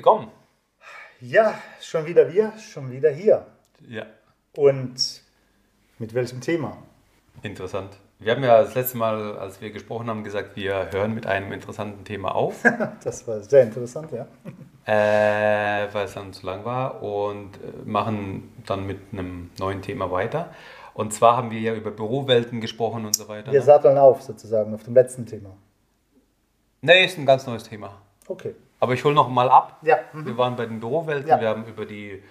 willkommen. Ja, schon wieder wir, schon wieder hier. Ja. Und mit welchem Thema? Interessant. Wir haben ja das letzte Mal, als wir gesprochen haben, gesagt, wir hören mit einem interessanten Thema auf. das war sehr interessant, ja. Äh, weil es dann zu lang war und äh, machen dann mit einem neuen Thema weiter. Und zwar haben wir ja über Bürowelten gesprochen und so weiter. Wir ne? satteln auf sozusagen auf dem letzten Thema. Nee, ist ein ganz neues Thema. Okay. Aber ich hole noch mal ab. Ja. Wir waren bei den Bürowelten, Ja. wir haben über die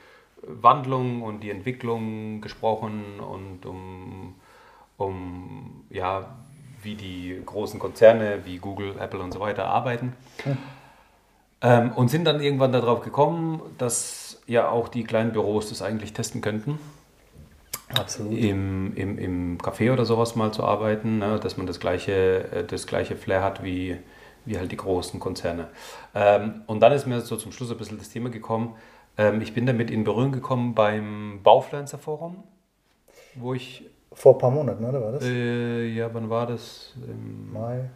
Wandlung und die Entwicklung gesprochen und um, um ja, wie die großen Konzerne wie Google, Apple und so weiter arbeiten. Ähm, und sind dann irgendwann darauf gekommen, dass ja auch die kleinen Büros das eigentlich testen könnten, Absolut. im, im, im Café oder sowas mal zu arbeiten, ne, dass man das gleiche, äh, das gleiche Flair hat wie, wie halt die großen Konzerne. Ähm, und dann ist mir so zum Schluss ein bisschen das Thema gekommen, ähm, ich bin damit in Berührung gekommen beim Baufluencer Forum, wo ich, Vor ein paar Monaten, oder war das? äh, ja, wann war das? Ähm, Mai.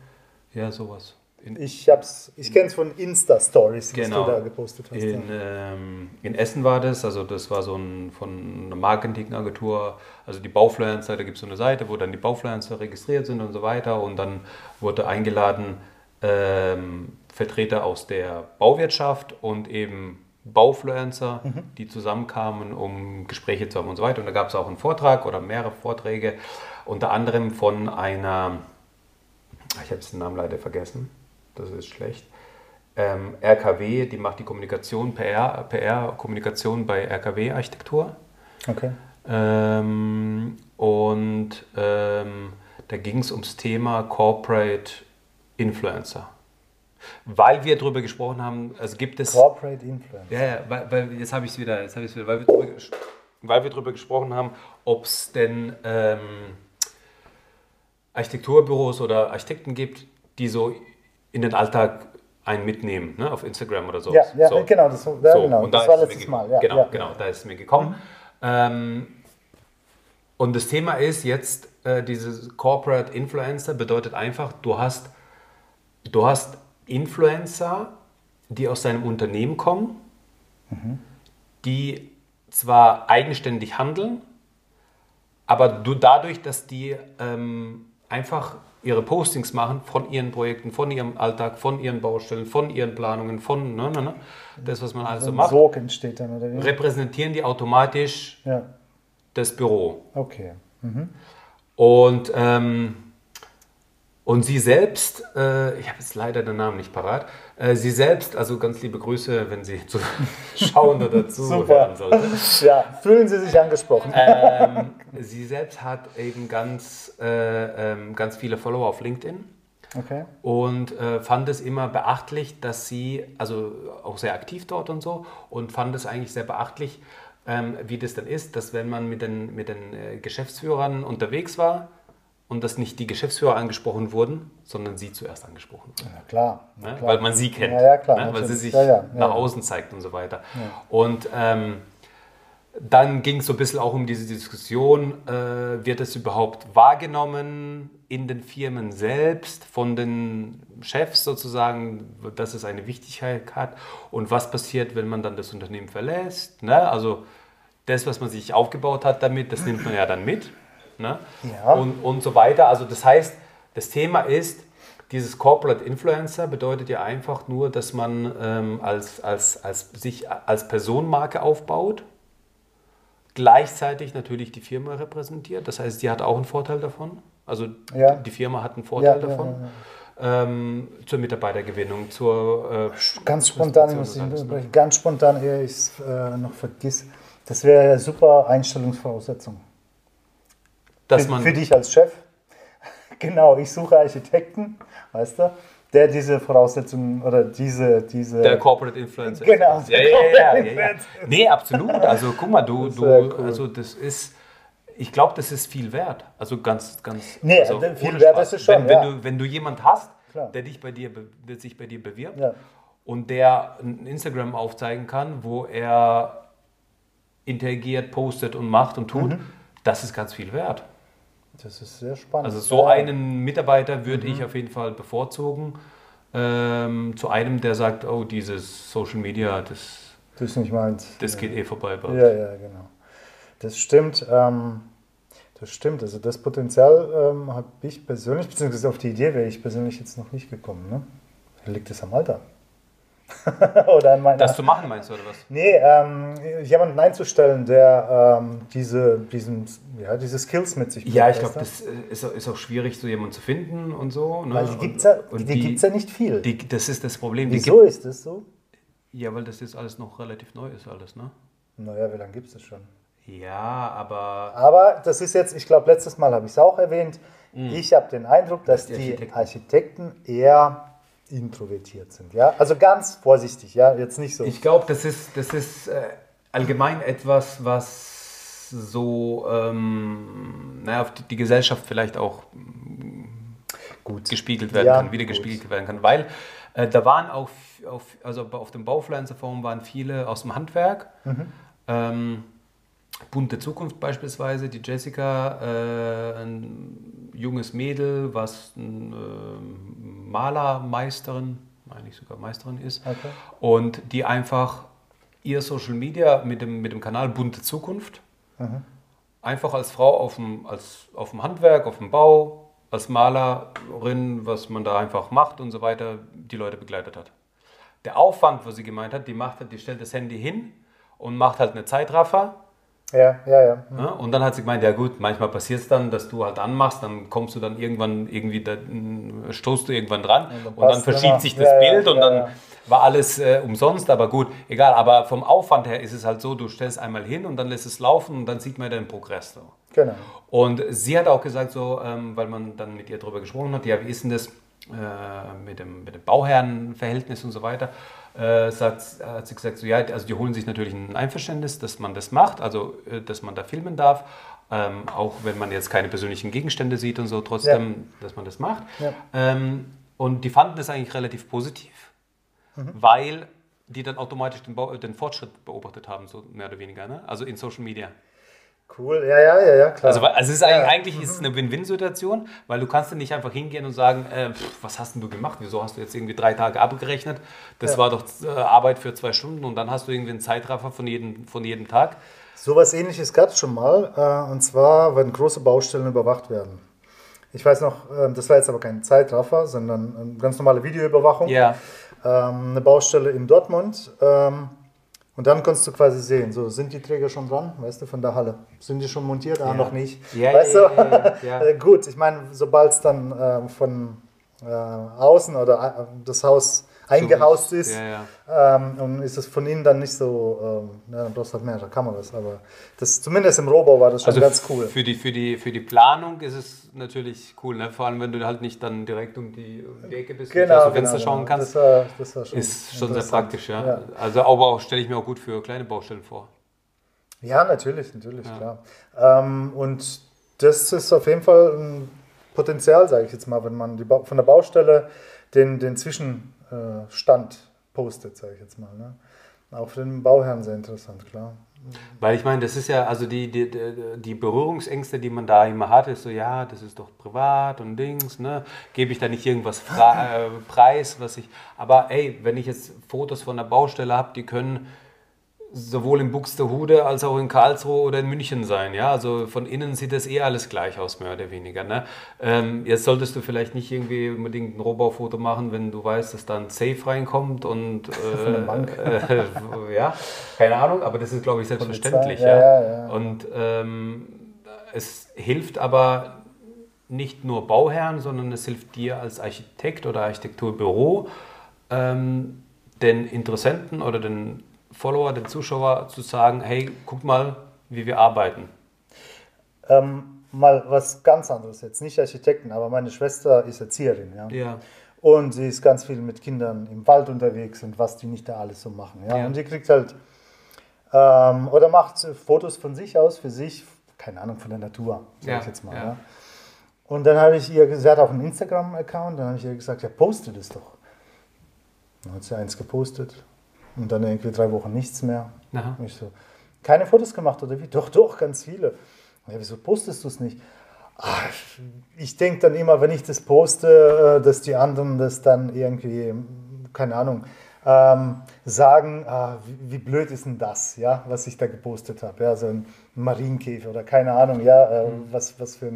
ja, sowas. In, Ich hab's, ich kenne es von Insta-Stories, die Genau. du da gepostet hast. In, ja. ähm, in Essen war das, also das war so ein von einer Marketingagentur, also die Baufluencer, da gibt es so eine Seite, wo dann die Baufluencer registriert sind und so weiter und dann wurde eingeladen ähm, Vertreter aus der Bauwirtschaft und eben Baufluencer, die zusammenkamen, um Gespräche zu haben und so weiter. Und da gab es auch einen Vortrag oder mehrere Vorträge, unter anderem von einer, ich habe den Namen leider vergessen, das ist schlecht, ähm, RKW, die macht die Kommunikation, PR, PR-Kommunikation bei RKW-Architektur. Okay. Ähm, und ähm, da ging es ums Thema Corporate Influencer. Weil wir darüber gesprochen haben, also gibt es. Corporate Influence. Ja, ja, weil, weil jetzt habe ich es wieder, jetzt habe ich wieder, weil wir drüber, ges- weil wir darüber gesprochen haben, ob es denn ähm, Architekturbüros oder Architekten gibt, die so in den Alltag einen mitnehmen, ne, auf Instagram oder so. Ja, ja, so. genau, das, ja, So, genau. und da das war letztes Mal. Ja, genau, ja. genau, da ist es mir gekommen. Ähm, und das Thema ist jetzt, äh, dieses Corporate Influencer bedeutet einfach, du hast, du hast Influencer, die aus deinem Unternehmen kommen, die zwar eigenständig handeln, aber du dadurch, dass die ähm, einfach ihre Postings machen von ihren Projekten, von ihrem Alltag, von ihren Baustellen, von ihren Planungen, von ne, ne, ne, das, was man alles so Ein macht, Sog entsteht dann, oder wie? repräsentieren die automatisch Ja, das Büro. okay. Und, ähm, und sie selbst, äh, ich habe jetzt leider den Namen nicht parat, äh, sie selbst, also ganz liebe Grüße, wenn sie zu schauen oder zuhören sollte. Ja, fühlen Sie sich angesprochen. ähm, sie selbst hat eben ganz, äh, ähm, ganz viele Follower auf LinkedIn Okay. und äh, fand es immer beachtlich, dass sie, also auch sehr aktiv dort und so, und fand es eigentlich sehr beachtlich, ähm, wie das dann ist, dass wenn man mit den, mit den äh, Geschäftsführern unterwegs war und dass nicht die Geschäftsführer angesprochen wurden, sondern sie zuerst angesprochen wurden. Na klar. na Ne? klar. Weil man sie kennt, Ja, ja, klar, ne? weil sie sich Ja, ja, ja, nach ja. außen zeigt und so weiter. Und ähm, dann ging es so ein bisschen auch um diese Diskussion, äh, wird es überhaupt wahrgenommen in den Firmen selbst, von den Chefs sozusagen, dass es eine Wichtigkeit hat und was passiert, wenn man dann das Unternehmen verlässt. Ne? Also das, was man sich aufgebaut hat damit, das nimmt man ja dann mit. Ne? Ja. Und, und so weiter. Also das heißt, das Thema ist, dieses Corporate Influencer bedeutet ja einfach nur, dass man ähm, als, als, als sich als Personenmarke aufbaut, gleichzeitig natürlich die Firma repräsentiert. Das heißt, sie hat auch einen Vorteil davon. Also Ja. die Firma hat einen Vorteil Ja, davon. Ähm, zur Mitarbeitergewinnung, zur äh, Ganz spontan, ich muss ne? unterbrechen, ganz spontan, ehe ich es äh, noch vergiss. Das wäre ja super Einstellungsvoraussetzung. Dass für, man für dich als Chef. Genau, ich suche Architekten, weißt du, der diese Voraussetzungen oder diese, diese Der Corporate Influencer. Genau, Ja, ja, ja, ja, ja. Nee, absolut. Also guck mal, du, du, cool. also das ist, ich glaube, das ist viel wert. Also ganz, ganz. Nee, also viel wert Spaß. ist es schon, Wenn, wenn, ja. du, wenn du jemand hast, Klar. der dich bei dir, der sich bei dir bewirbt Ja. und der ein Instagram aufzeigen kann, wo er interagiert, postet und macht und tut, Mhm. das ist ganz viel wert. Das ist sehr spannend. Also so einen Mitarbeiter würde Mhm. ich auf jeden Fall bevorzugen, ähm, zu einem, der sagt, oh, dieses Social Media, das, Das ist nicht meins. das ja. geht eh vorbei bei uns. Ja, ja, genau. Das stimmt. Ähm, das stimmt. Also das Potenzial ähm, habe ich persönlich, beziehungsweise auf die Idee wäre ich persönlich jetzt noch nicht gekommen. Ne? Liegt es am Alter? oder an meiner... Das zu machen, meinst du, oder was? Nee, ähm, jemanden einzustellen, der ähm, diese, diesen, ja, diese Skills mit sich bringt. Ja, ich glaube, das äh, ist, auch- ist auch schwierig, so jemanden zu finden und so. Ne? Weil die gibt es ja, die gibt's ja nicht viel. die, das ist das Problem. Die Wieso ist das so? gibt, ja, weil das jetzt alles noch relativ neu ist, alles, ne? Naja, wie lange gibt es das schon? Ja, aber Aber das ist jetzt, ich glaube, letztes Mal habe ich es auch erwähnt. Ich habe den Eindruck, dass die die Architekten. Architekten. eher introvertiert sind. Ja? Also ganz vorsichtig, ja, jetzt nicht so. ich glaube, das ist, das ist äh, allgemein etwas, was so, ähm, naja, auf die, Gesellschaft vielleicht auch gut gespiegelt werden Ja, kann, wieder gut. gespiegelt werden kann, weil äh, da waren auf, auf, also auf dem Baufluencer-Forum waren viele aus dem Handwerk. Mhm. Ähm, Bunte Zukunft beispielsweise, die Jessica, äh, ein junges Mädel, was ein, äh, Malermeisterin, meine ich sogar Meisterin ist, Okay. und die einfach ihr Social Media mit dem, mit dem Kanal Bunte Zukunft einfach als Frau auf dem, als, auf dem Handwerk, auf dem Bau, als Malerin, was man da einfach macht und so weiter, die Leute begleitet hat. Der Aufwand, was sie gemeint hat, die macht halt, die stellt das Handy hin und macht halt eine Zeitraffer. Ja, ja, ja. Ja, und dann hat sie gemeint, ja gut, manchmal passiert es dann, dass du halt anmachst, dann kommst du dann irgendwann irgendwie, da, mm, stoßt du irgendwann dran und dann, verschiebt immer. sich das Ja, ja, Bild und ja, dann ja. war alles äh, umsonst, aber gut, egal. Aber vom Aufwand her ist es halt so, du stellst einmal hin und dann lässt es laufen und dann sieht man den Progress. So. Genau. Und sie hat auch gesagt, so, ähm, weil man dann mit ihr darüber gesprochen hat, ja, wie ist denn das äh, mit, dem, mit dem Bauherrenverhältnis und so weiter, äh, sagt, hat sie gesagt, so, ja, also die holen sich natürlich ein Einverständnis, dass man das macht, also äh, dass man da filmen darf, ähm, auch wenn man jetzt keine persönlichen Gegenstände sieht und so, trotzdem, dass man das macht. Ja. Ähm, und die fanden das eigentlich relativ positiv, weil die dann automatisch den, den Fortschritt beobachtet haben, so mehr oder weniger, ne? also in Social Media. Cool, ja, ja, ja, ja, klar. Also, also es ist eigentlich, Ja. eigentlich ist es eine Win-Win-Situation, weil du kannst dann nicht einfach hingehen und sagen, äh, pff, was hast denn du gemacht? Wieso hast du jetzt irgendwie drei Tage abgerechnet? Das Ja. war doch äh, Arbeit für zwei Stunden und dann hast du irgendwie einen Zeitraffer von jedem, von jedem Tag. Sowas ähnliches gab es schon mal, äh, und zwar, wenn große Baustellen überwacht werden. Ich weiß noch, äh, das war jetzt aber kein Zeitraffer, sondern eine ganz normale Videoüberwachung. Ja. Ähm, eine Baustelle in Dortmund. Ähm, und dann kannst du quasi sehen, so sind die Träger schon dran, weißt du, von der Halle. Sind die schon montiert? Ah, Ja. noch nicht. Ja, weißt ja, du? ja. Äh, Gut, ich meine, sobald es dann ähm, von äh, außen oder äh, das Haus eingehaust ist, Ja, ja. ähm, und ist es von innen dann nicht so, ähm, ja, dann brauchst du halt mehrere Kameras, aber das, zumindest im Rohbau war das schon Also ganz cool. Für die, für, die, für die Planung ist es natürlich cool, ne? vor allem wenn du halt nicht dann direkt um die, um die Ecke bist und Genau, aus dem genau, Fenster schauen genau. kannst. Das war, das war schon ist schon sehr praktisch, ja. ja. Also aber auch stelle ich mir auch gut für kleine Baustellen vor. Ja, natürlich, natürlich, klar. Ähm, und das ist auf jeden Fall ein Potenzial, sage ich jetzt mal, wenn man die ba von der Baustelle den, den Zwischenstand postet, sage ich jetzt mal. Ne? Auch für den Bauherrn sehr interessant, klar. Weil ich meine, das ist ja, also die, die, die- die Berührungsängste, die man da immer hat, ist so, ja, das ist doch privat und Dings, ne? Gebe ich da nicht irgendwas fra- äh, preis, was ich. Aber ey, wenn ich jetzt Fotos von der Baustelle habe, die können sowohl in Buxtehude als auch in Karlsruhe oder in München sein. Ja, also von innen sieht das eh alles gleich aus, mehr oder weniger. Ne? Ähm, jetzt solltest du vielleicht nicht irgendwie unbedingt ein Rohbaufoto machen, wenn du weißt, dass da ein Safe reinkommt und äh. Äh, ja, keine Ahnung, aber das ist, glaube ich, selbstverständlich. ja, ja. ja, ja. Und ähm, es hilft aber nicht nur Bauherren, sondern es hilft dir als Architekt oder Architekturbüro, ähm, den Interessenten oder den Follower, den Zuschauer zu sagen, hey, guck mal, wie wir arbeiten. Ähm, mal was ganz anderes jetzt, nicht Architekten, aber meine Schwester ist Erzieherin. Ja? Ja. Und sie ist ganz viel mit Kindern im Wald unterwegs und was die nicht da alles so machen. Ja? Ja. Und die kriegt halt ähm, oder macht Fotos von sich aus, für sich, keine Ahnung, von der Natur, sag Ja, ich jetzt mal. ja. Ja? Und dann habe ich ihr, gesagt- sie hat auch einen Instagram-Account, dann habe ich ihr gesagt, ja, poste das doch. Dann hat sie eins gepostet und dann irgendwie drei Wochen nichts mehr. Aha. Und ich so, keine Fotos gemacht oder wie? Doch, doch, ganz viele. Ja, wieso postest du es nicht? Ich denke dann immer, wenn ich das poste, äh, dass die anderen das dann irgendwie, keine Ahnung, ähm, sagen, ah, wie, wie, blöd ist denn das, ja, was ich da gepostet habe. Ja, so ein Marienkäfer oder keine Ahnung, ja, äh, mhm. was, was für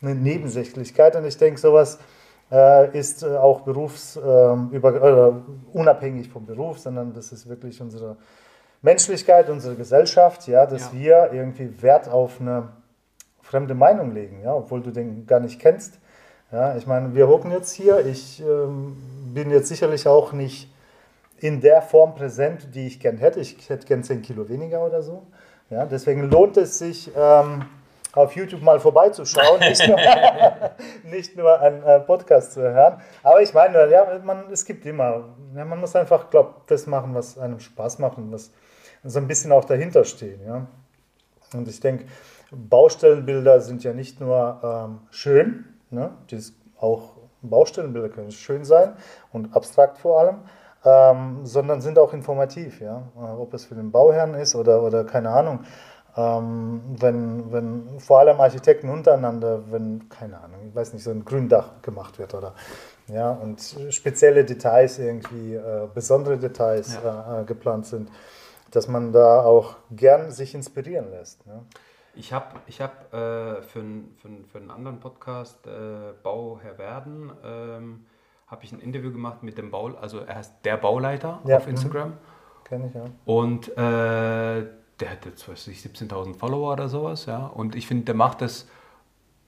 eine Nebensächlichkeit. Und ich denke, sowas ist äh, auch berufs, ähm, vom Beruf, sondern das ist wirklich unsere Menschlichkeit, unsere Gesellschaft, ja, dass ja. wir irgendwie Wert auf eine fremde Meinung legen, ja, obwohl du den gar nicht kennst. Ja, ich meine, wir hocken jetzt hier. Ich ähm, bin jetzt sicherlich auch nicht in der Form präsent, die ich gern hätte. Ich hätte gern 10 Kilo weniger oder so. Ja, deswegen lohnt es sich, ähm, auf YouTube mal vorbeizuschauen, nicht nur, nicht nur einen äh, Podcast zu hören. Aber ich meine, ja, man, es gibt immer, ja, man muss einfach, glaube das machen, was einem Spaß macht und was so ein bisschen auch dahinter stehen. Ja. Und ich denke, Baustellenbilder sind ja nicht nur ähm, schön, ne? Dies, auch Baustellenbilder können schön sein und abstrakt vor allem, ähm, sondern sind auch informativ, ja. Äh, ob es für den Bauherrn ist oder, oder keine Ahnung. Ähm, wenn, wenn vor allem Architekten untereinander, wenn, keine Ahnung, ich weiß nicht, so ein Gründach gemacht wird oder ja, und spezielle Details irgendwie, äh, besondere Details ja. äh, geplant sind, dass man da auch gern sich inspirieren lässt. Ne? Ich habe ich hab, äh, für, für, für einen anderen Podcast, äh, Bauherr werden, ähm, habe ich ein Interview gemacht mit dem Bau, also er heißt der Bauleiter ja. auf mhm. Instagram. Kenne ich ja. Und äh, der hat jetzt, weiß ich, 17.000 Follower oder sowas, ja. Und ich finde, der macht das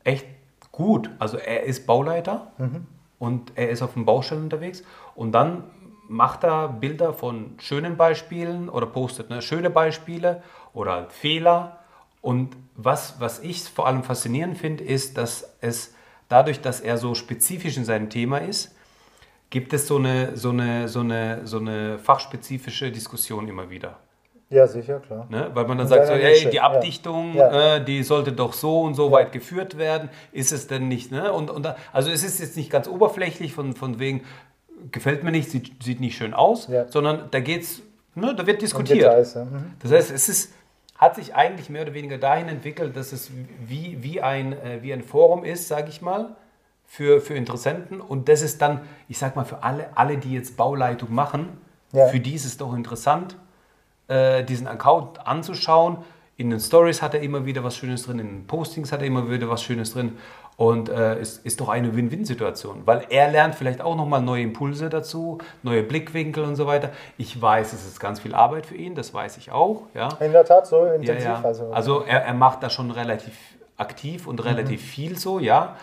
echt gut. Also er ist Bauleiter mhm. und er ist auf dem Baustellen unterwegs und dann macht er Bilder von schönen Beispielen oder postet ne, schöne Beispiele oder Fehler. Und was, was ich vor allem faszinierend finde, ist, dass es dadurch, dass er so spezifisch in seinem Thema ist, gibt es so eine, so eine, so eine, so eine fachspezifische Diskussion immer wieder. Ja, sicher, klar. Ne? Weil man dann sagt, so, ey, die Abdichtung, ja. äh, die sollte doch so und so ja. weit geführt werden. Ist es denn nicht? Ne? Und, und, also es ist jetzt nicht ganz oberflächlich von, von wegen, gefällt mir nicht, sieht, sieht nicht schön aus, ja. sondern da geht's, ne, da wird diskutiert. Details, mhm. Das heißt, es ist, hat sich eigentlich mehr oder weniger dahin entwickelt, dass es wie, wie, ein, äh, wie ein Forum ist, sage ich mal, für, für Interessenten. Und das ist dann, ich sag mal, für alle, alle die jetzt Bauleitung machen, für die ist es doch interessant, äh, diesen Account anzuschauen. In den Stories hat er immer wieder was Schönes drin, in den Postings hat er immer wieder was Schönes drin. Und äh, ist, ist doch eine Win-Win-Situation, weil er lernt vielleicht auch nochmal neue Impulse dazu, neue Blickwinkel und so weiter. Ich weiß, es ist ganz viel Arbeit für ihn, das weiß ich auch. Ja. In der Tat so intensiv. Ja, ja. Also, also er, er macht da schon relativ aktiv und relativ mhm. viel so, ja.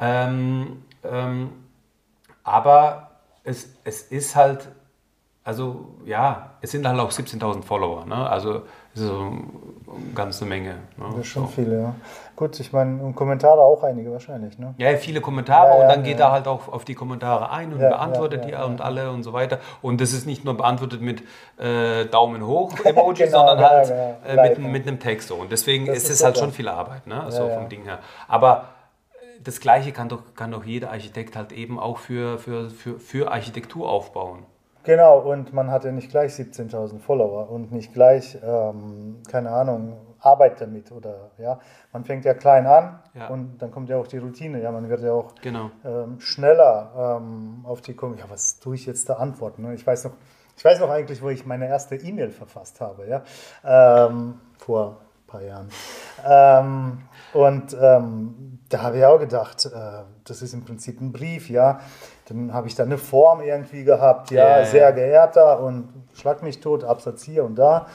Ähm, ähm, aber es, es ist halt, also ja, es sind halt auch 17.000 Follower. Ne? Also es ist so eine ganze Menge. Ne? Das ist schon so. viele, ja. Gut, ich meine, Kommentare auch einige wahrscheinlich. Ne? Ja, viele Kommentare ja, ja, und dann geht er halt auch auf die Kommentare ein und beantwortet die und alle und so weiter. Und das ist nicht nur beantwortet mit äh, Daumen hoch Emoji, genau, sondern halt äh, mit, mit einem Text. So. Und deswegen das ist es halt schon viel Arbeit, ne? so vom Ding her. Aber das Gleiche kann doch, kann doch jeder Architekt halt eben auch für, für, für, für Architektur aufbauen. Genau, und man hat ja nicht gleich 17.000 Follower und nicht gleich, ähm, keine Ahnung, Arbeit damit oder ja. Man fängt ja klein an ja. und dann kommt ja auch die Routine. Ja, man wird ja auch genau. ähm, schneller ähm, auf die kommen. Ja, was tue ich jetzt da antworten? Ne? Ich weiß noch, ich weiß noch eigentlich, wo ich meine erste E-Mail verfasst habe, ja, ähm, vor ein paar Jahren. Und ähm, da habe ich auch gedacht, äh, das ist im Prinzip ein Brief, ja. Dann habe ich da eine Form irgendwie gehabt, ja, ja sehr geehrter und schlag mich tot, Absatz hier und da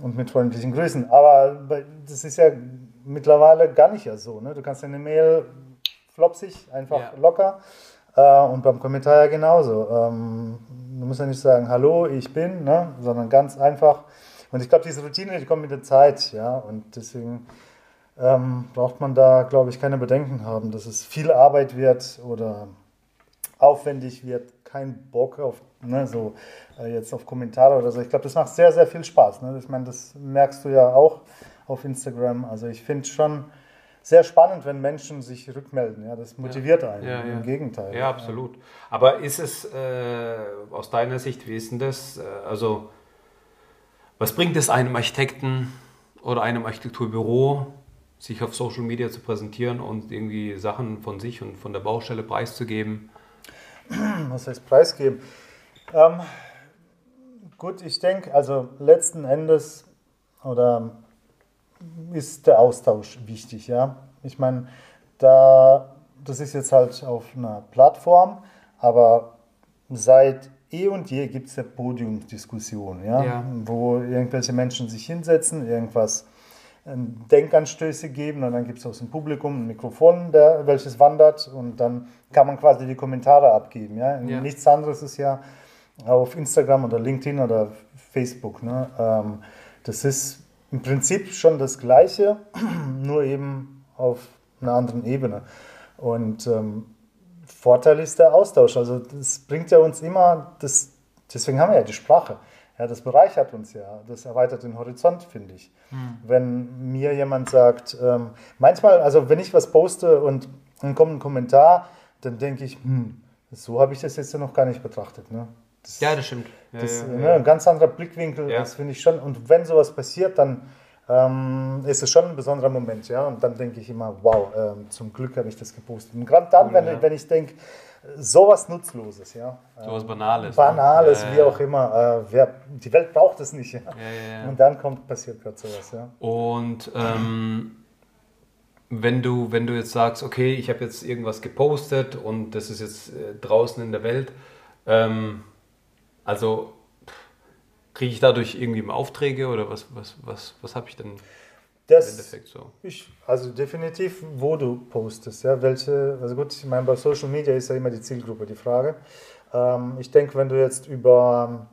und mit freundlichen Grüßen. Aber das ist ja mittlerweile gar nicht ja so. Ne? Du kannst eine Mail flopsig, einfach ja. locker. Äh, und beim Kommentar ja genauso. Ähm, du musst ja nicht sagen, hallo, ich bin, ne? sondern ganz einfach. Und ich glaube, diese Routine, die kommt mit der Zeit, ja. Und deswegen ähm, braucht man da, glaube ich, keine Bedenken haben, dass es viel Arbeit wird oder aufwendig wird. Kein Bock auf ne, so äh, jetzt auf Kommentare oder so. Ich glaube, das macht sehr, sehr viel Spaß. Ne? Ich meine, das merkst du ja auch auf Instagram. Also ich finde schon sehr spannend, wenn Menschen sich rückmelden. Ja, das motiviert ja. einen. Ja, Im Gegenteil. Ja, absolut. Aber ist es äh, aus deiner Sicht, wie ist denn das? Äh, also, was bringt es einem Architekten oder einem Architekturbüro, sich auf Social Media zu präsentieren und irgendwie Sachen von sich und von der Baustelle preiszugeben? Was heißt preisgeben? Ähm, gut, ich denke, also letzten Endes oder ist der Austausch wichtig, ja. Ich meine, da, das ist jetzt halt auf einer Plattform, aber seit eh und je gibt es ja Podiumsdiskussionen, ja? ja? wo irgendwelche Menschen sich hinsetzen, irgendwas Denkanstöße geben und dann gibt es aus dem Publikum ein Mikrofon, der, welches wandert und dann kann man quasi die Kommentare abgeben. Ja? ja. Nichts anderes ist ja auf Instagram oder LinkedIn oder Facebook. Ne? Ähm, das ist im Prinzip schon das Gleiche, nur eben auf einer anderen Ebene. Und ähm, Vorteil ist der Austausch. Also das bringt ja uns immer, das, deswegen haben wir ja die Sprache. Ja, das bereichert uns ja, das erweitert den Horizont, finde ich. Mhm. Wenn mir jemand sagt, ähm, manchmal, also wenn ich was poste und dann kommt ein Kommentar, dann denke ich, hm, so habe ich das jetzt noch gar nicht betrachtet. Ne? Das, ja, das stimmt. Ja, das, ja, ne, ein ganz anderer Blickwinkel, das finde ich schon. Und wenn sowas passiert, dann ähm, ist es schon ein besonderer Moment. Ja? Und dann denke ich immer, wow, ähm, zum Glück habe ich das gepostet. Und gerade dann, cool, wenn, wenn ich denke, sowas Nutzloses, ja. Sowas Banales. Banales, ne? wie auch immer. Äh, wer, die Welt braucht es nicht. Ja? Ja, Und dann kommt, passiert gerade sowas, ja. Und ähm, wenn, du, wenn du jetzt sagst, okay, ich habe jetzt irgendwas gepostet und das ist jetzt äh, draußen in der Welt, ähm, also kriege ich dadurch irgendwie Aufträge oder was, was, was, was habe ich denn das, im Endeffekt so? Ich, also definitiv, wo du postest. Ja, welche, also gut, ich meine, bei Social Media ist ja immer die Zielgruppe die Frage. Ähm, ich denke, wenn du jetzt über,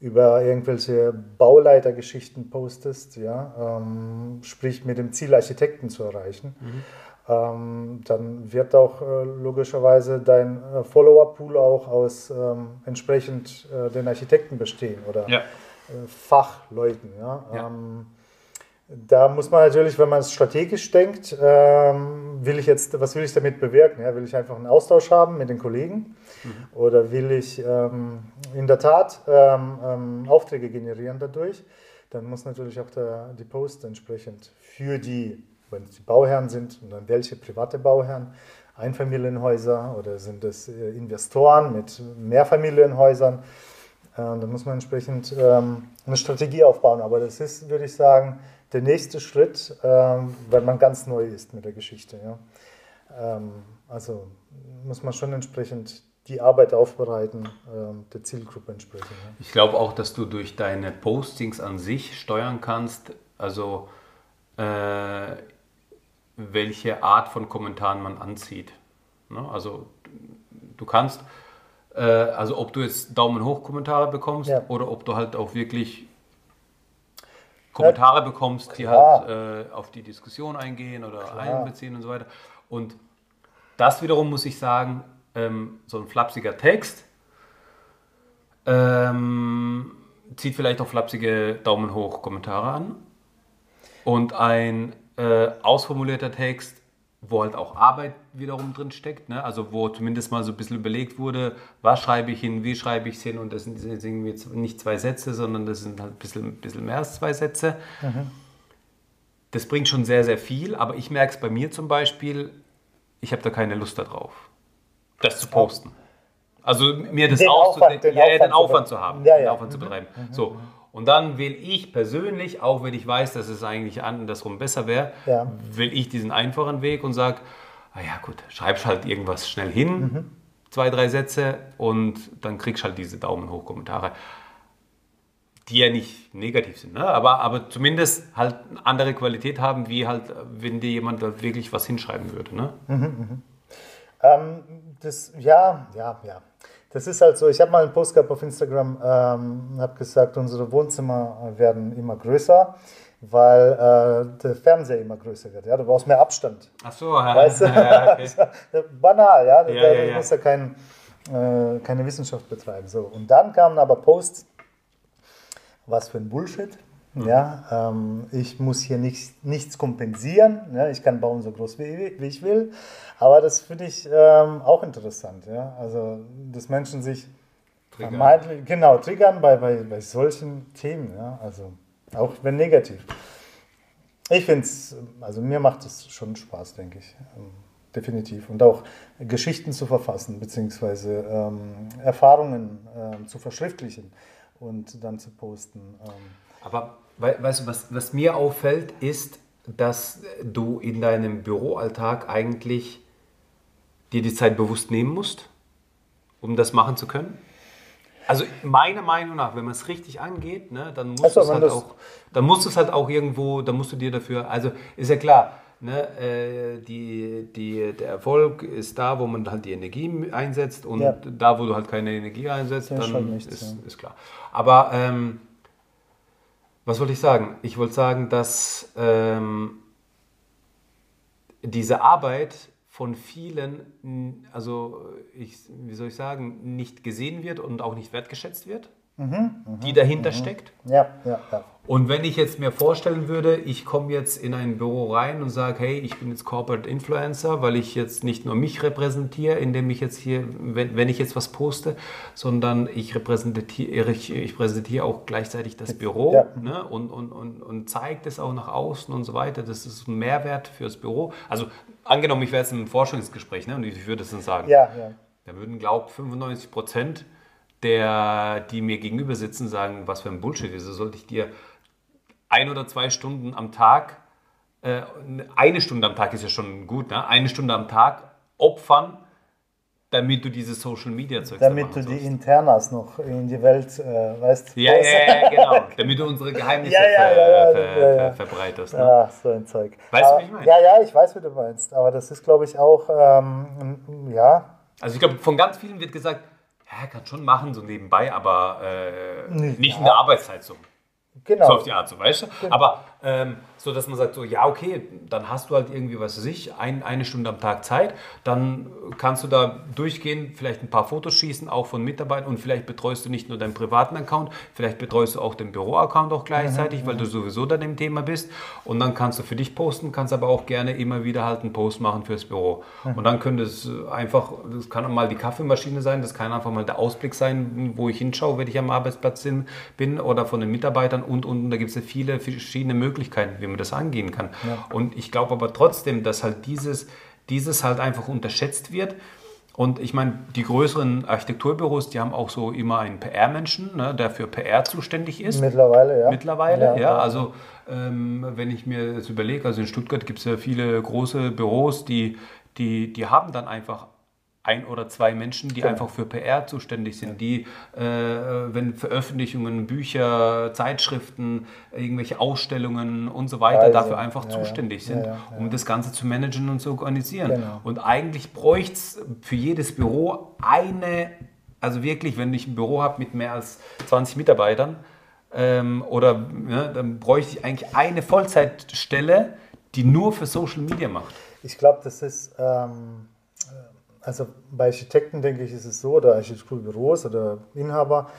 über irgendwelche Bauleitergeschichten postest, ja, ähm, sprich mit dem Ziel, Architekten zu erreichen, mhm ähm, dann wird auch äh, logischerweise dein äh, Follower-Pool auch aus ähm, entsprechend äh, den Architekten bestehen oder ja. Äh, Fachleuten. Ja? ja. Ähm, da muss man natürlich, wenn man es strategisch denkt, ähm, will ich jetzt, was will ich damit bewirken? Ja? Will ich einfach einen Austausch haben mit den Kollegen mhm. oder will ich ähm, in der Tat ähm, Aufträge generieren dadurch? Dann muss natürlich auch der, die Post entsprechend für die wenn es die Bauherren sind und dann welche private Bauherren, Einfamilienhäuser oder sind es äh, Investoren mit Mehrfamilienhäusern. Äh, dann muss man entsprechend ähm, eine Strategie aufbauen. Aber das ist, würde ich sagen, der nächste Schritt, ähm, wenn man ganz neu ist mit der Geschichte. Ähm, also muss man schon entsprechend die Arbeit aufbereiten, der Zielgruppe entsprechend. Ich glaube auch, dass du durch deine Postings an sich steuern kannst. Also äh, welche Art von Kommentaren man anzieht. Ne? Also du kannst, äh, also ob du jetzt Daumen hoch Kommentare bekommst ja. oder ob du halt auch wirklich Kommentare bekommst, die halt äh, auf die Diskussion eingehen oder Klar. einbeziehen und so weiter. Und das wiederum muss ich sagen, ähm, so ein flapsiger Text ähm, zieht vielleicht auch flapsige Daumen hoch Kommentare an. Und ein äh, ausformulierter Text, wo halt auch Arbeit wiederum drin steckt, ne? also wo zumindest mal so ein bisschen überlegt wurde, was schreibe ich hin, wie schreibe ich es hin und das sind irgendwie nicht zwei Sätze, sondern das sind halt ein bisschen, ein bisschen mehr als zwei Sätze. Mhm. Das bringt schon sehr, sehr viel, aber ich merke es bei mir zum Beispiel, ich habe da keine Lust darauf, das zu posten. Also mir das den Aufwand, den, ja, Aufwand, den Aufwand zu, haben, ja, ja. den Aufwand mhm. zu betreiben. Mhm. So. Und dann will ich persönlich, auch wenn ich weiß, dass es eigentlich andersrum besser wäre, ja. will ich diesen einfachen Weg und sage, ah ja gut, schreibst halt irgendwas schnell hin, mhm. zwei, drei Sätze und dann kriegst halt diese Daumen hoch Kommentare, die ja nicht negativ sind, ne? aber, aber zumindest halt eine andere Qualität haben, wie halt, wenn dir jemand da wirklich was hinschreiben würde. Ne? Mhm, mhm. Ähm, das, ja, ja, ja. Das ist halt so, ich habe mal einen Post gehabt auf Instagram, ähm, habe gesagt, unsere Wohnzimmer werden immer größer, weil äh, der Fernseher immer größer wird. Ja? Du brauchst mehr Abstand. Ach so, ja. Weißt du? ja, okay. Banal, ja. ja, ja, ja. Du musst ja kein, äh, keine Wissenschaft betreiben. So. Und dann kamen aber Posts, was für ein Bullshit. Mhm. Ja, ähm, ich muss hier nichts, nichts kompensieren. Ja, ich kann bauen so groß wie, wie ich will. Aber das finde ich ähm, auch interessant. Ja? Also, dass Menschen sich triggern. genau triggern bei, bei, bei solchen Themen. Ja? Also, auch wenn negativ. Ich finde es, also mir macht es schon Spaß, denke ich. Ähm, definitiv. Und auch Geschichten zu verfassen, beziehungsweise ähm, Erfahrungen ähm, zu verschriftlichen und dann zu posten. Aber weißt du, was, was mir auffällt, ist, dass du in deinem Büroalltag eigentlich dir die Zeit bewusst nehmen musst, um das machen zu können? Also meiner Meinung nach, wenn man es richtig angeht, ne, dann musst also, du es halt auch, dann musst du es halt auch irgendwo, dann musst du dir dafür, also ist ja klar, ne, äh, die, die, der Erfolg ist da, wo man halt die Energie einsetzt und ja. da, wo du halt keine Energie einsetzt, dann nichts, ist, ja. ist klar. Aber ähm, was wollte ich sagen? Ich wollte sagen, dass ähm, diese Arbeit von vielen, also ich, wie soll ich sagen, nicht gesehen wird und auch nicht wertgeschätzt wird, mhm, mh, die dahinter mh. steckt. Ja, ja, ja. Und wenn ich jetzt mir vorstellen würde, ich komme jetzt in ein Büro rein und sage, hey, ich bin jetzt Corporate Influencer, weil ich jetzt nicht nur mich repräsentiere, indem ich jetzt hier, wenn, wenn ich jetzt was poste, sondern ich repräsentiere, ich, ich präsentiere auch gleichzeitig das Büro ja. ne, und, und, und, und zeige das auch nach außen und so weiter. Das ist ein Mehrwert fürs Büro. Also angenommen, ich wäre jetzt im Forschungsgespräch ne, und ich würde das dann sagen. Ja, ja. Da würden, glaube ich, 95 Prozent der, die mir gegenüber sitzen, sagen, was für ein Bullshit ist. sollte ich dir ein oder zwei Stunden am Tag, äh, eine Stunde am Tag ist ja schon gut, ne? eine Stunde am Tag opfern, damit du diese Social Media Zeugs Damit du die Internas noch in die Welt, äh, weißt Ja, ja, ja, genau. damit du unsere Geheimnisse ja, ja, ja, ver, ver, ver, verbreitest. Ne? Ja, so ein Zeug. Weißt aber, du, wie ich meine? Ja, ja, ich weiß, wie du meinst. Aber das ist, glaube ich, auch, ähm, ja. Also ich glaube, von ganz vielen wird gesagt, ja, kann schon machen, so nebenbei, aber äh, nicht in der Arbeitszeit so. Genau. So auf die Art, so weißt du? Genau. Aber ähm, so, dass man sagt, so, ja, okay, dann hast du halt irgendwie, was weiß ich, ein, eine Stunde am Tag Zeit, dann kannst du da durchgehen, vielleicht ein paar Fotos schießen, auch von Mitarbeitern und vielleicht betreust du nicht nur deinen privaten Account, vielleicht betreust du auch den Büro-Account auch gleichzeitig, mhm, weil du mhm. sowieso dann im Thema bist und dann kannst du für dich posten, kannst aber auch gerne immer wieder halt einen Post machen fürs Büro. Mhm. Und dann könnte es einfach, das kann mal die Kaffeemaschine sein, das kann einfach mal der Ausblick sein, wo ich hinschaue, wenn ich am Arbeitsplatz bin oder von den Mitarbeitern und, und da gibt es ja viele verschiedene Möglichkeiten, wie man das angehen kann. Ja. Und ich glaube aber trotzdem, dass halt dieses, dieses halt einfach unterschätzt wird. Und ich meine, die größeren Architekturbüros, die haben auch so immer einen PR-Menschen, ne, der für PR zuständig ist. Mittlerweile, ja. Mittlerweile, ja. ja. Also ähm, wenn ich mir das überlege, also in Stuttgart gibt es ja viele große Büros, die, die, die haben dann einfach ein oder zwei Menschen, die genau. einfach für PR zuständig sind, die, äh, wenn Veröffentlichungen, Bücher, Zeitschriften, irgendwelche Ausstellungen und so weiter also, dafür einfach ja, zuständig sind, ja, ja, um das Ganze zu managen und zu organisieren. Genau. Und eigentlich bräuchte es für jedes Büro eine, also wirklich, wenn ich ein Büro habe mit mehr als 20 Mitarbeitern, ähm, oder dann bräuchte ich eigentlich eine Vollzeitstelle, die nur für Social Media macht. Ich glaube, das ist... Ähm also bei Architekten denke ich, ist es so, oder Architekturbüros oder Inhaber,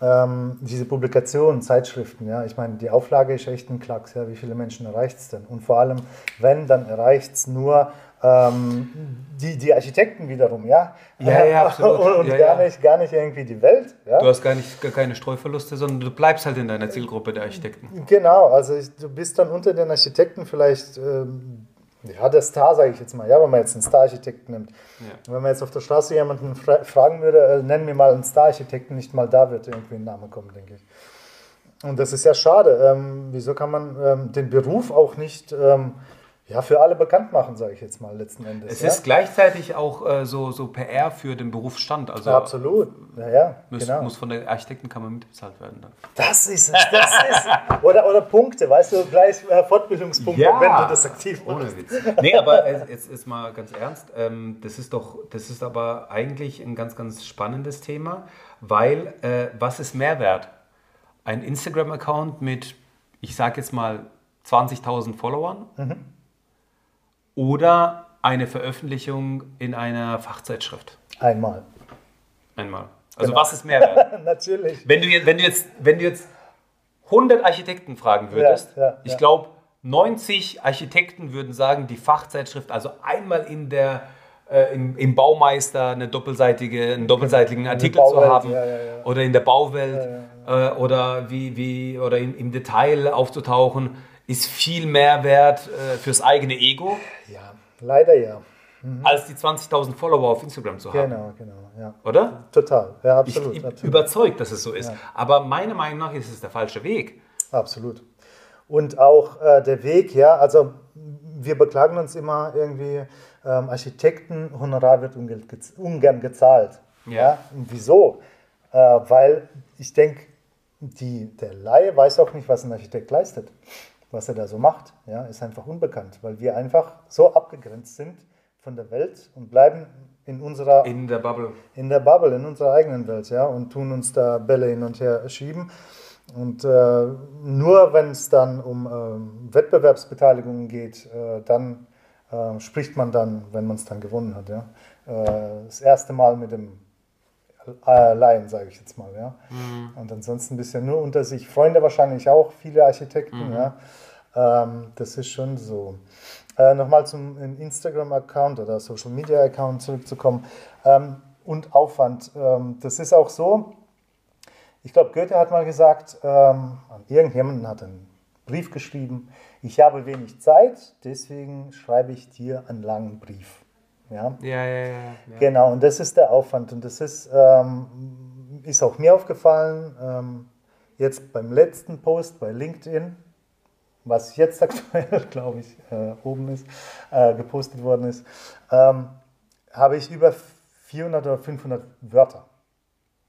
ähm, diese Publikationen, Zeitschriften, ja, ich meine, die Auflage ist echt ein Klacks, ja, wie viele Menschen erreicht es denn? Und vor allem, wenn, dann erreicht es nur ähm, die, die Architekten wiederum, ja. Ja, ja, absolut. Und, und ja, gar, ja. Nicht, gar nicht irgendwie die Welt. Ja? Du hast gar, nicht, gar keine Streuverluste, sondern du bleibst halt in deiner Zielgruppe der Architekten. Genau, also ich, du bist dann unter den Architekten vielleicht ähm, ja, der Star, sage ich jetzt mal, ja, wenn man jetzt einen Star-Architekten nimmt. Ja. Wenn man jetzt auf der Straße jemanden fra fragen würde, äh, nenn mir mal einen Star-Architekten, nicht mal da wird irgendwie ein Name kommen, denke ich. Und das ist ja schade. Ähm, wieso kann man ähm, den Beruf auch nicht ähm, ja, für alle bekannt machen, sage ich jetzt mal letzten Endes. Es ja? ist gleichzeitig auch äh, so, so PR für den Berufsstand. Also ja, absolut. Ja, ja, muss, genau. muss von der Architektenkammer mitbezahlt werden. Dann. Das ist es. Das ist oder, oder Punkte, weißt du, gleich äh, Fortbildungspunkte, ja, wenn du das aktiv machst. Ohne Witz. Nee, aber jetzt ist mal ganz ernst. Ähm, das ist doch, das ist aber eigentlich ein ganz, ganz spannendes Thema, weil äh, was ist Mehrwert? Ein Instagram-Account mit, ich sage jetzt mal, 20.000 Followern. Mhm oder eine Veröffentlichung in einer Fachzeitschrift? Einmal. Einmal. Also genau. was ist Mehrwert? Natürlich. Wenn du, wenn, du jetzt, wenn du jetzt 100 Architekten fragen würdest, ja, ja, ich ja. glaube 90 Architekten würden sagen, die Fachzeitschrift, also einmal in der äh, im, im, Baumeister eine doppelseitige, einen doppelseitigen Artikel zu haben oder in der Bauwelt äh, oder wie, wie oder in, im Detail aufzutauchen ist viel mehr wert äh, fürs eigene Ego. Ja, leider ja. Mhm. Als die 20.000 Follower auf Instagram zu haben. Genau, genau, ja. Oder? Total, ja, absolut. Ich, absolut. überzeugt, dass es so ist. Ja. Aber meiner Meinung nach ist es der falsche Weg. Absolut. Und auch äh, der Weg, ja, also wir beklagen uns immer irgendwie, ähm, Architekten, Honorar wird ungern gezahlt. Ja. ja? Wieso? Äh, weil ich denke, der Laie weiß auch nicht, was ein Architekt leistet, was er da so macht. Ja, ist einfach unbekannt, weil wir einfach so abgegrenzt sind von der Welt und bleiben in unserer in der Bubble in der Bubble in unserer eigenen Welt ja und tun uns da Bälle hin und her schieben und äh, nur wenn es dann um äh, Wettbewerbsbeteiligungen geht, äh, dann äh, spricht man dann, wenn man es dann gewonnen hat. Ja? Äh, das erste Mal mit dem Laien, sage ich jetzt mal. Ja? Mhm. Und ansonsten bisher nur unter sich. Freunde wahrscheinlich auch, viele Architekten. Mhm. Ja? Ähm, das ist schon so. Äh, Nochmal zum Instagram-Account oder Social-Media-Account zurückzukommen. Ähm, und Aufwand. Ähm, das ist auch so, ich glaube, Goethe hat mal gesagt, ähm, irgendjemanden hat einen Brief geschrieben, ich habe wenig Zeit, deswegen schreibe ich dir einen langen Brief. Ja, ja, ja. ja, ja. Genau, und das ist der Aufwand. Und das ist, ähm, ist auch mir aufgefallen, ähm, jetzt beim letzten Post bei LinkedIn, was jetzt aktuell, glaube ich, äh, oben ist, äh, gepostet worden ist, ähm, habe ich über 400 oder 500 Wörter.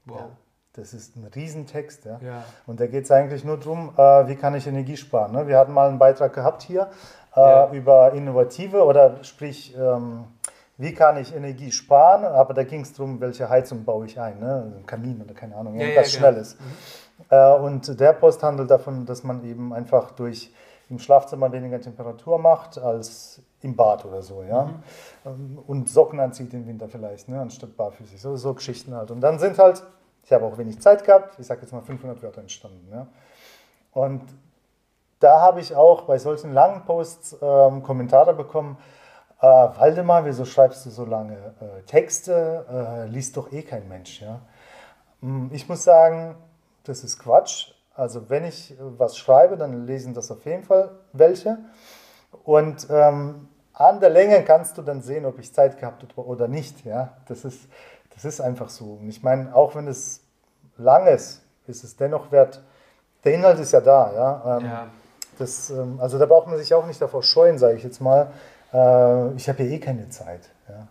Wow. Ja. Das ist ein Riesentext. Ja? ja. Und da geht es eigentlich nur darum, äh, wie kann ich Energie sparen. Ne? Wir hatten mal einen Beitrag gehabt hier äh, ja. über innovative oder sprich, ähm, wie kann ich Energie sparen, aber da ging es darum, welche Heizung baue ich ein, ne? ein Kamin oder keine Ahnung, irgendwas ja, Schnelles. Genau. Mhm. Äh, und der Post handelt davon, dass man eben einfach durch im Schlafzimmer weniger Temperatur macht als im Bad oder so, ja. Mhm. Ähm, und Socken anzieht im Winter vielleicht, ne, anstatt barfüßig. So, so Geschichten halt. Und dann sind halt ich habe auch wenig Zeit gehabt, ich sage jetzt mal 500 Wörter entstanden. Ja. Und da habe ich auch bei solchen langen Posts ähm, Kommentare bekommen, äh, Waldemar, wieso schreibst du so lange äh, Texte? Äh, liest doch eh kein Mensch. Ja? Hm, ich muss sagen, das ist Quatsch. Also wenn ich was schreibe, dann lesen das auf jeden Fall welche. Und ähm, an der Länge kannst du dann sehen, ob ich Zeit gehabt habe oder nicht. Ja? Das ist, das ist einfach so. Und ich meine, auch wenn es lang ist, ist es dennoch wert. Der Inhalt ist ja da, ja. Ähm, ja. Das, ähm, also da braucht man sich auch nicht davor scheuen, sage ich jetzt mal. Äh, ich habe ja eh keine Zeit. Ja.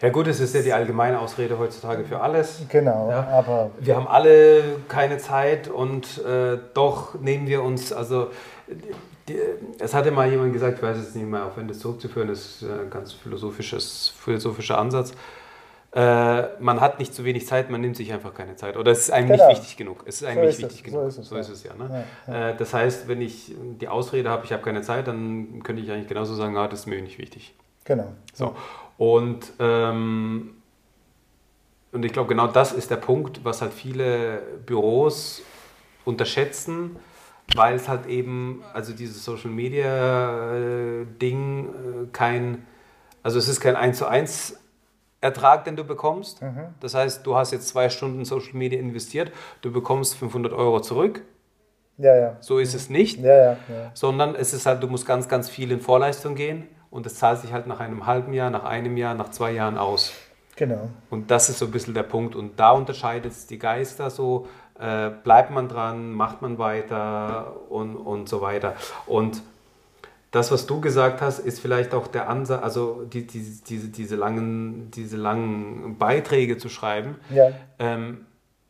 Ja gut, es ist ja die allgemeine Ausrede heutzutage für alles. Genau, ja. aber... Wir haben alle keine Zeit und äh, doch nehmen wir uns, also die, es hatte mal jemand gesagt, ich weiß es nicht mehr, auch wenn das zurückzuführen ist, ein ganz philosophisches, philosophischer Ansatz, äh, man hat nicht zu wenig Zeit, man nimmt sich einfach keine Zeit. Oder es ist einem genau. nicht wichtig genug. Es ist einem so nicht wichtig es. genug. So ist es, so ist es ja. Ne? Ja, ja. Äh, das heißt, wenn ich die Ausrede habe, ich habe keine Zeit, dann könnte ich eigentlich genauso sagen, ah, das ist mir nicht wichtig. Genau. So. Und, ähm, und ich glaube, genau das ist der Punkt, was halt viele Büros unterschätzen, weil es halt eben, also dieses Social Media äh, Ding äh, kein, also es ist kein 1 zu 1 Ertrag, den du bekommst. Mhm. Das heißt, du hast jetzt zwei Stunden Social Media investiert, du bekommst 500 Euro zurück. Ja, ja. So ist es nicht, ja, ja, ja. sondern es ist halt, du musst ganz, ganz viel in Vorleistung gehen und es zahlt sich halt nach einem halben Jahr, nach einem Jahr, nach zwei Jahren aus. Genau. Und das ist so ein bisschen der Punkt. Und da unterscheidet es die Geister so, äh, bleibt man dran, macht man weiter und, und so weiter. Und das, was du gesagt hast, ist vielleicht auch der Ansatz, also die, die, diese, diese, langen, diese langen Beiträge zu schreiben. Ja. Ähm,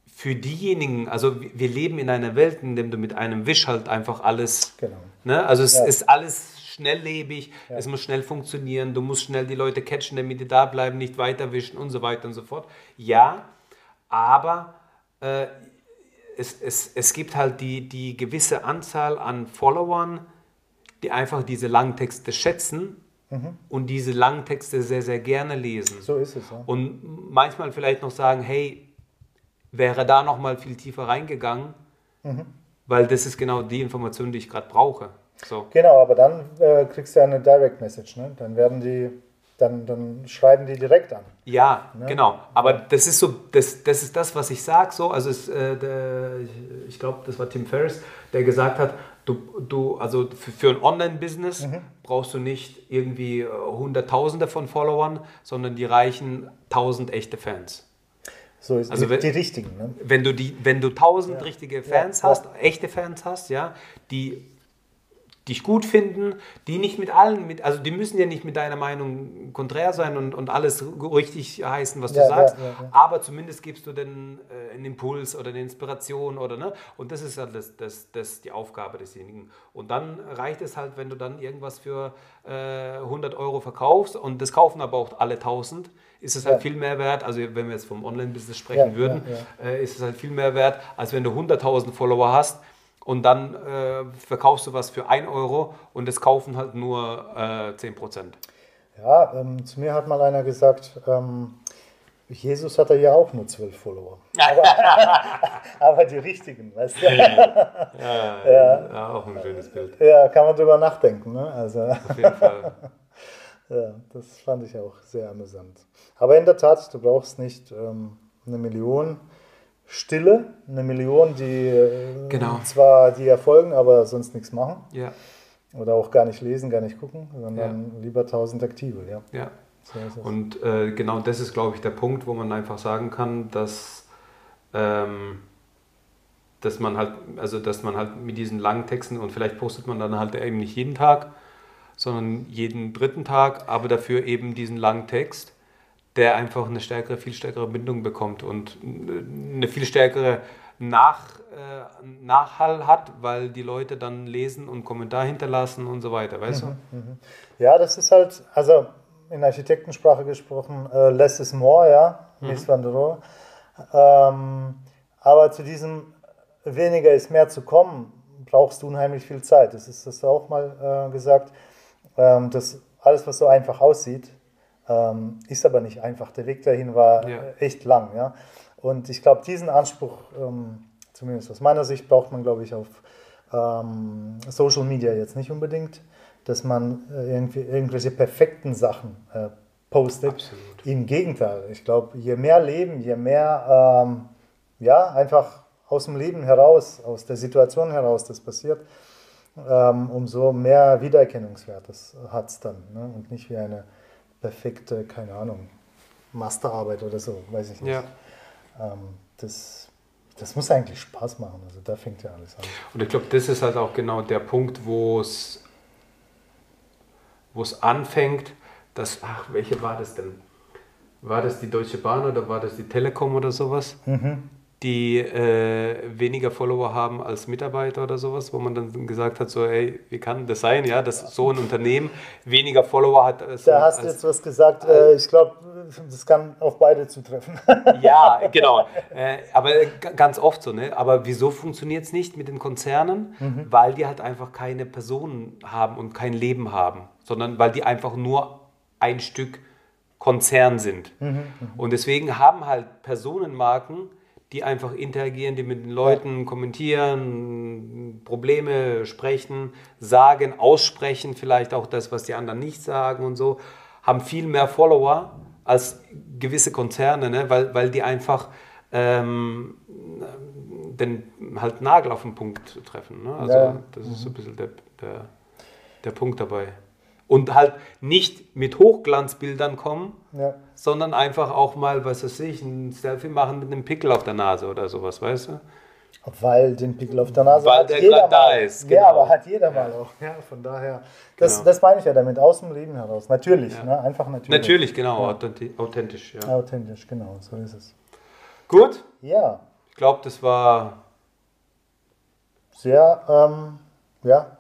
für diejenigen, also wir leben in einer Welt, in der du mit einem Wisch halt einfach alles, genau. ne? also es ja. ist alles schnelllebig, ja. es muss schnell funktionieren, du musst schnell die Leute catchen, damit die da bleiben, nicht weiterwischen und so weiter und so fort. Ja, aber äh, es, es, es gibt halt die, die gewisse Anzahl an Followern, die einfach diese langen Texte schätzen mhm. und diese langen Texte sehr, sehr gerne lesen. So ist es, ja. Und manchmal vielleicht noch sagen, hey, wäre da noch mal viel tiefer reingegangen, mhm. weil das ist genau die Information, die ich gerade brauche. So. Genau, aber dann äh, kriegst du ja eine Direct Message, ne? Dann werden die, dann, dann schreiben die direkt an. Ja, ne? genau. Aber das ist so, das, das ist das, was ich sage. So, also es, äh, der, ich glaube, das war Tim Ferriss, der gesagt hat, Du, du, also für, für ein Online-Business mhm. brauchst du nicht irgendwie äh, Hunderttausende von Followern, sondern die reichen tausend echte Fans. So ist also die, wenn, die richtigen. Ne? Wenn du die, wenn du tausend ja. richtige Fans ja. hast, echte Fans hast, ja, die dich gut finden, die nicht mit allen, mit, also die müssen ja nicht mit deiner Meinung konträr sein und, und alles richtig heißen, was du ja, sagst, ja, ja, aber zumindest gibst du dann äh, einen Impuls oder eine Inspiration oder ne, und das ist halt das, das, das die Aufgabe desjenigen. Und dann reicht es halt, wenn du dann irgendwas für äh, 100 Euro verkaufst und das kaufen aber auch alle 1000, ist es halt viel mehr wert, also wenn wir jetzt vom Online-Business sprechen würden, äh, ist es halt viel mehr wert, als wenn du 100.000 Follower hast, und dann äh, verkaufst du was für 1 Euro und es kaufen halt nur äh, 10% Ja, ähm, zu mir hat mal einer gesagt, ähm, Jesus hatte ja auch nur zwölf Follower. Aber, aber, die richtigen, weißt du? Ja, ja, ja, auch ein schönes Bild. Ja, kann man drüber nachdenken. Ne? Also, Auf jeden Fall. ja, das fand ich auch sehr amüsant. Aber in der Tat, du brauchst nicht ähm, eine Million, Stille, eine Million, die äh, genau. zwar die erfolgen, aber sonst nichts machen. Ja. Oder auch gar nicht lesen, gar nicht gucken, sondern ja. lieber tausend Aktive. Ja. ja. So Und äh, genau das ist, glaube ich, der Punkt, wo man einfach sagen kann, dass, ähm, dass man halt, also dass man halt mit diesen langen Texten und vielleicht postet man dann halt eben nicht jeden Tag, sondern jeden dritten Tag, aber dafür eben diesen langen Text der einfach eine stärkere, viel stärkere Bindung bekommt und eine viel stärkere Nach, äh, Nachhall hat, weil die Leute dann lesen und Kommentar hinterlassen und so weiter, weißt mhm, du? Mhm. Ja, das ist halt, also in Architektensprache gesprochen, äh, less is more, ja, mhm. Mies van der Rohe. Ähm, aber zu diesem weniger ist mehr zu kommen, brauchst du unheimlich viel Zeit. Das ist das auch mal äh, gesagt, ähm, dass alles, was so einfach aussieht, ähm, ist aber nicht einfach. Der Weg dahin war ja. echt lang. Ja? Und ich glaube, diesen Anspruch, ähm, zumindest aus meiner Sicht, braucht man, glaube ich, auf ähm, Social Media jetzt nicht unbedingt, dass man äh, irgendwie, irgendwelche perfekten Sachen äh, postet. Absolut. Im Gegenteil, ich glaube, je mehr Leben, je mehr, ähm, ja, einfach aus dem Leben heraus, aus der Situation heraus das passiert, ähm, umso mehr Wiedererkennungswert hat es dann. Ne? Und nicht wie eine perfekte, keine Ahnung, Masterarbeit oder so, weiß ich nicht. Ja. Ähm, das, das muss eigentlich Spaß machen. Also da fängt ja alles an. Und ich glaube, das ist halt auch genau der Punkt, wo es wo es anfängt, dass, ach, welche war das denn? War das die Deutsche Bahn oder war das die Telekom oder sowas? Mhm die äh, weniger Follower haben als Mitarbeiter oder sowas, wo man dann gesagt hat, so, ey, wie kann das sein, ja, dass so ein Unternehmen weniger Follower hat als... Da hast du jetzt was gesagt, äh, ich glaube, das kann auf beide zutreffen. ja, genau, äh, aber ganz oft so, ne, aber wieso funktioniert es nicht mit den Konzernen? Mhm. Weil die halt einfach keine Personen haben und kein Leben haben, sondern weil die einfach nur ein Stück Konzern sind. Mhm. Mhm. Und deswegen haben halt Personenmarken die einfach interagieren, die mit den Leuten kommentieren, Probleme sprechen, sagen, aussprechen, vielleicht auch das, was die anderen nicht sagen und so, haben viel mehr Follower als gewisse Konzerne, ne? weil, weil die einfach ähm, den halt Nagel auf den Punkt treffen. Ne? Also ja. das ist so ein bisschen der, der, der Punkt dabei und halt nicht mit Hochglanzbildern kommen, ja. sondern einfach auch mal, was weiß ich, ein Selfie machen mit einem Pickel auf der Nase oder sowas, weißt du? Weil den Pickel auf der Nase Weil hat der jeder da ist. Genau. Ja, aber hat jeder mal auch. Ja, von daher, das, genau. das meine ich ja damit, aus dem Leben heraus. Natürlich, ja. ne? einfach natürlich. Natürlich, genau, authentisch. Ja. Authentisch, genau, so ist es. Gut? Ja. Ich glaube, das war sehr, ähm, ja,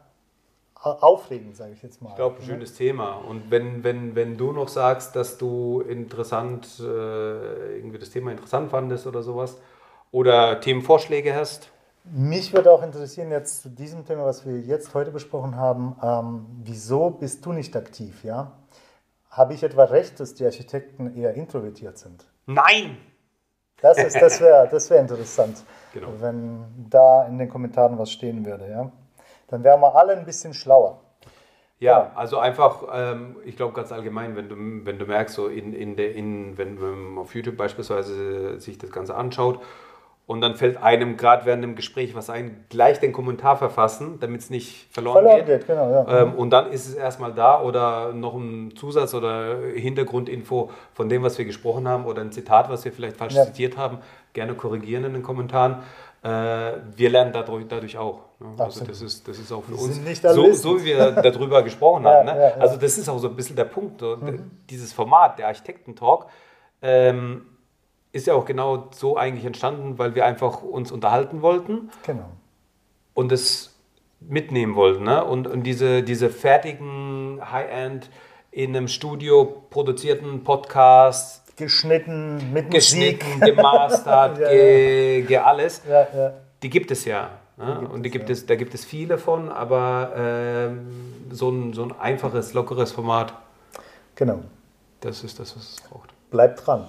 aufregend, sage ich jetzt mal. Ich glaube, ein schönes Thema. Und wenn, wenn, wenn du noch sagst, dass du interessant, äh, irgendwie das Thema interessant fandest oder sowas, oder Themenvorschläge hast? Mich würde auch interessieren jetzt zu diesem Thema, was wir jetzt heute besprochen haben, ähm, wieso bist du nicht aktiv, ja? Habe ich etwa recht, dass die Architekten eher introvertiert sind? Nein! Das, das wäre das wär interessant, genau. wenn da in den Kommentaren was stehen würde, ja? Dann wären wir alle ein bisschen schlauer. Ja, also einfach, ähm, ich glaube ganz allgemein, wenn du, wenn du merkst, so in, in der, in, wenn man auf YouTube beispielsweise sich das Ganze anschaut und dann fällt einem gerade während dem Gespräch was ein, gleich den Kommentar verfassen, damit es nicht verloren, Verloren geht. geht, genau, ja. Ähm, und dann ist es erstmal da oder noch ein Zusatz oder Hintergrundinfo von dem, was wir gesprochen haben oder ein Zitat, was wir vielleicht falsch Ja. zitiert haben, gerne korrigieren in den Kommentaren. Äh, wir lernen dadurch, dadurch auch. Ne? Also das ist, das ist auch für uns so, so, wie wir darüber gesprochen haben. Ne? ja, ja. Also das ist auch so ein bisschen der Punkt. So, Dieses Format, der Architektentalk, ähm, ist ja auch genau so eigentlich entstanden, weil wir einfach uns unterhalten wollten Genau. und es mitnehmen wollten. Ne? Und, und diese, diese fertigen High-End in einem Studio produzierten Podcasts, Geschnitten, mit geschnitten, Musik. gemastert, Ja, ge, ge alles, die gibt es ja. Ne? gibt und die es, gibt es, da gibt es viele von, aber ähm, so, ein, so ein einfaches, lockeres Format, Genau. das ist das, was es braucht. Bleibt dran.